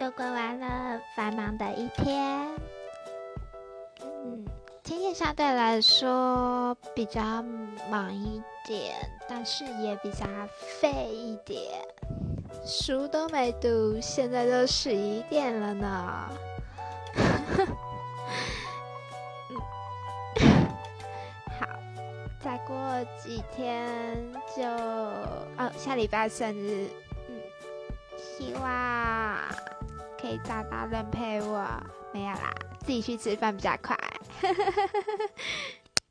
又过完了繁忙的一天。嗯，今天相对来说比较忙一点，但是也比较废一点。书都没读，现在都十一点了呢。好，再过几天就哦，下礼拜生日。嗯，希望可以找到人陪我。没有啦，自己去吃饭比较快。